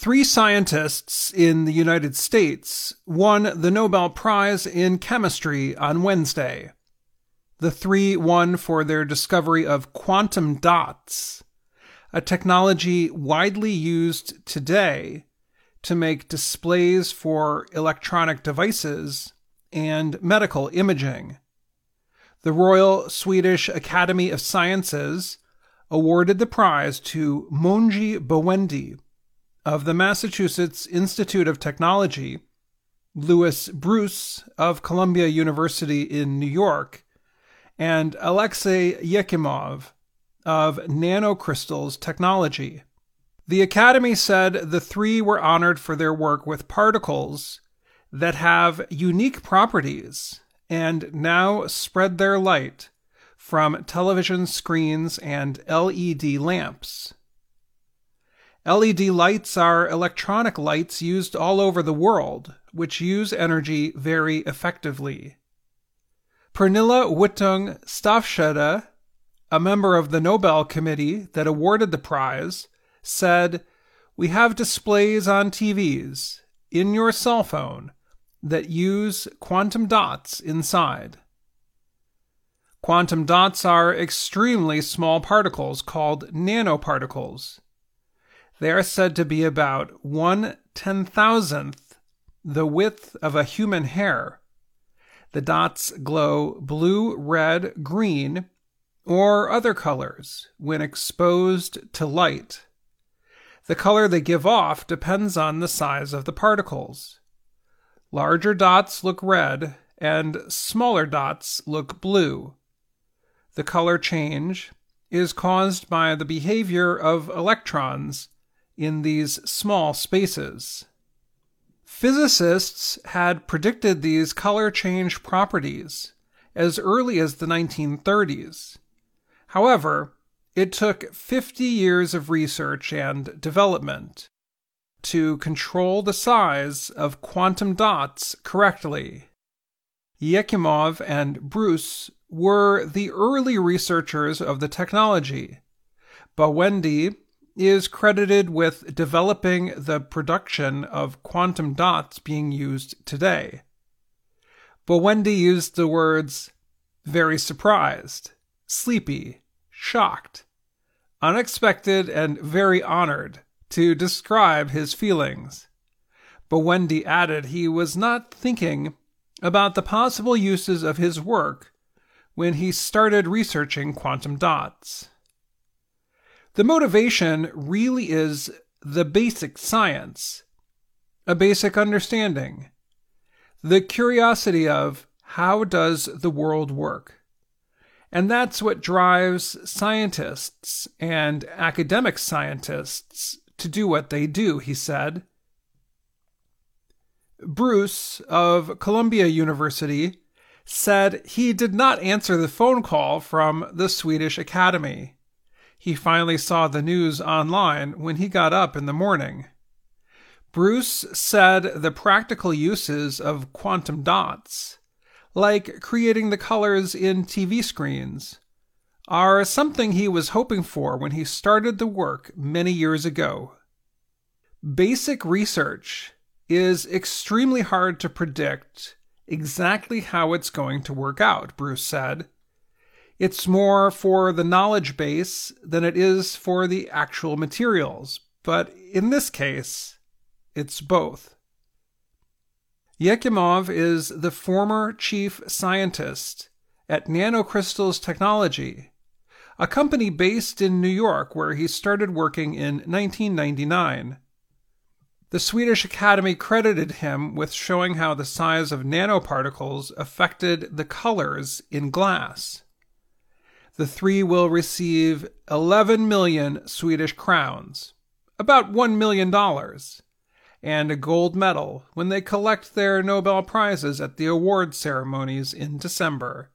Three scientists in the United States won the Nobel Prize in Chemistry on Wednesday. The three won for their discovery of quantum dots, a technology widely used today to make displays for electronic devices and medical imaging. The Royal Swedish Academy of Sciences awarded the prize to Moungi Bawendi of the Massachusetts Institute of Technology, Louis Brus of Columbia University in New York, and Alexei Ekimov of Nanocrystals Technology. The Academy said the three were honored for their work with particles that have unique properties and now spread their light from television screens and LED lamps. LED lights are electronic lights used all over the world, which use energy very effectively. Pernilla Wittung Stafshede, a member of the Nobel Committee that awarded the prize, said, We have displays on TVs, in your cell phone, that use quantum dots inside. Quantum dots are extremely small particles called nanoparticles. They are said to be about one ten thousandth the width of a human hair. The dots glow blue, red, green, or other colors when exposed to light. The color they give off depends on the size of the particles. Larger dots look red, and smaller dots look blue. The color change is caused by the behavior of electrons in these small spaces. Physicists had predicted these color change properties as early as the 1930s. However, it took 50 years of research and development to control the size of quantum dots correctly. Ekimov and Brus were the early researchers of the technology. Bawendi is credited with developing the production of quantum dots being used today. Bawendi used the words very surprised, sleepy, shocked, unexpected, and very honored to describe his feelings. Bawendi added he was not thinking about the possible uses of his work when he started researching quantum dots. The motivation really is the basic science, a basic understanding, the curiosity of how does the world work? And that's what drives scientists and academic scientists to do what they do, he said. Brus of Columbia University said he did not answer the phone call from the Swedish Academy. He finally saw the news online when he got up in the morning. Brus said the practical uses of quantum dots, like creating the colors in TV screens, are something he was hoping for when he started the work many years ago. Basic research is extremely hard to predict exactly how it's going to work out, Brus said. It's more for the knowledge base than it is for the actual materials, but in this case, it's both. Ekimov is the former chief scientist at Nanocrystals Technology, a company based in New York where he started working in 1999. The Swedish Academy credited him with showing how the size of nanoparticles affected the colors in glass. The three will receive 11 million Swedish crowns, about $1 million, and a gold medal when they collect their Nobel Prizes at the award ceremonies in December.